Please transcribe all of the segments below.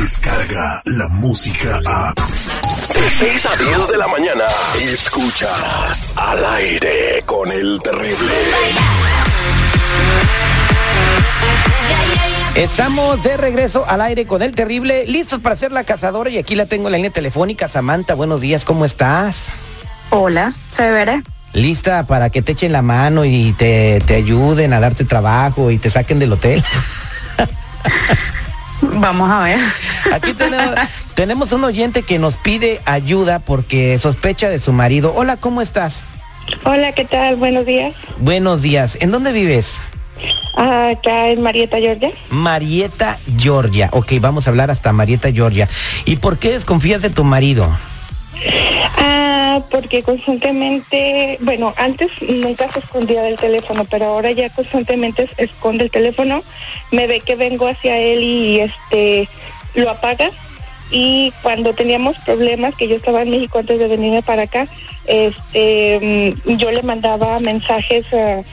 Descarga la música a. De 6 a 10 de la mañana. Escuchas al aire con el terrible. Estamos de regreso al aire con el terrible, listos para hacer la cazadora y aquí la tengo en la línea telefónica. Samantha, buenos días, ¿cómo estás? Hola, chévere. ¿Lista para que te echen la mano y te, te ayuden a darte trabajo y te saquen del hotel? Vamos a ver. Aquí tenemos, tenemos un oyente que nos pide ayuda porque sospecha de su marido. Hola, ¿cómo estás? Hola, ¿qué tal? Buenos días. Buenos días. ¿En dónde vives? Ah, acá en Marietta, Georgia. Marieta, Georgia. Ok, vamos a hablar hasta Marieta, Georgia. ¿Y por qué desconfías de tu marido? Porque constantemente, bueno, antes nunca se escondía del teléfono, pero ahora ya constantemente esconde el teléfono, me ve que vengo hacia él y este lo apaga. Y cuando teníamos problemas, que yo estaba en México antes de venirme para acá, este mm, yo le mandaba mensajes uh,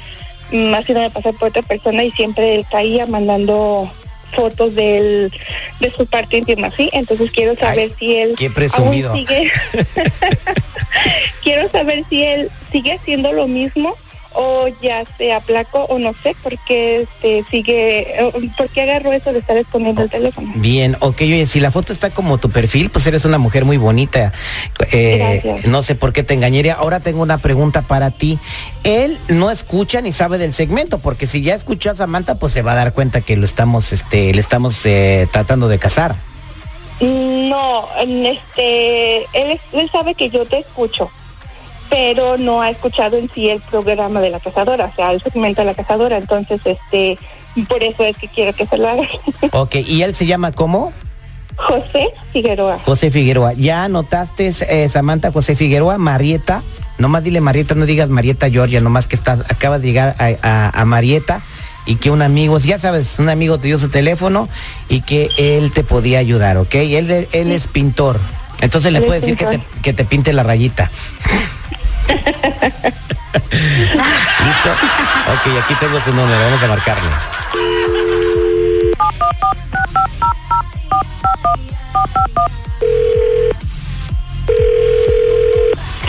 haciéndome pasar por otra persona y siempre él caía mandando fotos de él, de su parte íntima, ¿sí? Entonces quiero saber Ay, si él qué presumido. aún sigue quiero saber si él sigue haciendo lo mismo o ya se aplacó o no sé por qué este, sigue, por qué agarró eso de estar escondiendo el teléfono. Bien, ok, oye, si la foto está como tu perfil, pues eres una mujer muy bonita. Eh, Gracias. no sé por qué te engañaría. Ahora tengo una pregunta para ti. Él no escucha ni sabe del segmento, porque si ya escuchó a Samantha, pues se va a dar cuenta que lo estamos, este, le estamos eh, tratando de casar. No, en este, él, él sabe que yo te escucho, pero no ha escuchado en sí el programa de la cazadora, o sea, el segmento de la cazadora, entonces, este, por eso es que quiero que se lo haga. Ok, ¿y él se llama cómo? José Figueroa. José Figueroa. ¿Ya anotaste, eh, Samantha, José Figueroa, Marieta? Nomás dile Marieta, no digas Marieta Georgia, nomás que estás, acabas de llegar a, a- a Marieta y que un amigo, ya sabes, un amigo te dio su teléfono y que él te podía ayudar, ¿ok? Él, él es pintor. Entonces le Él puedes decir que te, que te pinte la rayita. ¿Listo? Ok, aquí tengo su número, vamos a marcarle.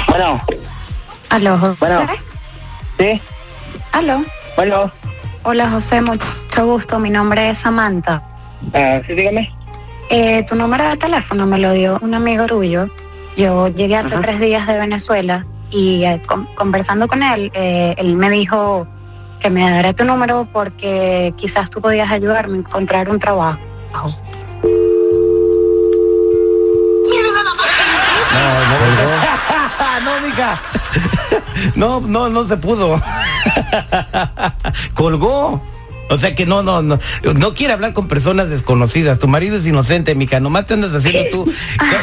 Bueno, Aló, José. Bueno. sí, Aló. bueno, Hola, José, mucho gusto. Mi nombre es Samantha. ah, sí, dígame. Eh, tu número de teléfono me lo dio un amigo tuyo. Yo llegué hace Ajá. tres días de Venezuela y eh, con- conversando con él, eh, él me dijo que me diera tu número porque quizás tú podías ayudarme a encontrar un trabajo. no, mija. No, no, no se pudo. Colgó. O sea que no, no, no, no quiere hablar con personas desconocidas. Tu marido es inocente, mija. Nomás te andas haciendo tú.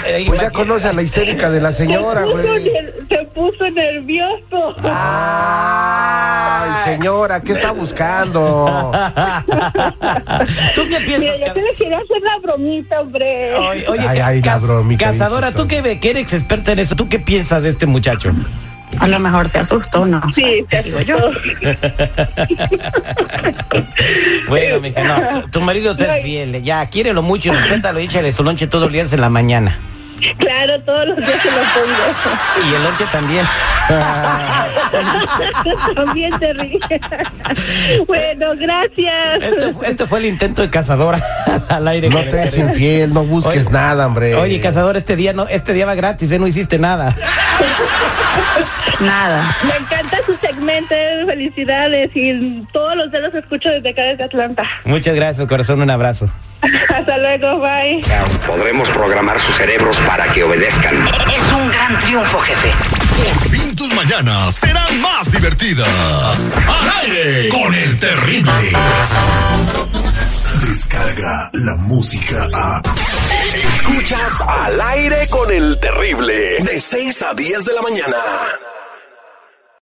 Eh, Pues ya conoce a la histérica de la señora, se, puso güey. se puso nervioso. Ay, señora, ¿qué está buscando? ¿Tú qué Mira, piensas? yo ca- te le quería hacer la bromita, hombre. Oye, oye, Ay, ay, la bromita, cazadora, tú que eres experta en eso, ¿tú qué piensas de este muchacho? A lo mejor se asustó, ¿no? Sí, te digo yo. Bueno, mija, no, tu, tu marido te es fiel. Ya, quiérelo mucho y respétalo y échale su lonche todos los días en la mañana. Claro, todos los días se lo pongo. Y el lonche también. También te ríes. bueno, gracias. Esto, fu- esto fue el intento de cazadora al aire. No te es terrible. infiel, no busques Oye, nada, hombre. Oye, cazador, este día no, este día va gratis, ¿eh? no hiciste nada. Nada. Me encanta su segmento, felicidades y todos los días los escucho desde acá desde Atlanta. Muchas gracias, corazón, un abrazo. Hasta luego, bye. Podremos programar sus cerebros para que obedezcan. Es un gran triunfo, jefe. Por fin tus mañanas serán más divertidas. Al aire con el terrible. Descarga la música a. Escuchas al aire con el terrible. De 6 a 10 de la mañana.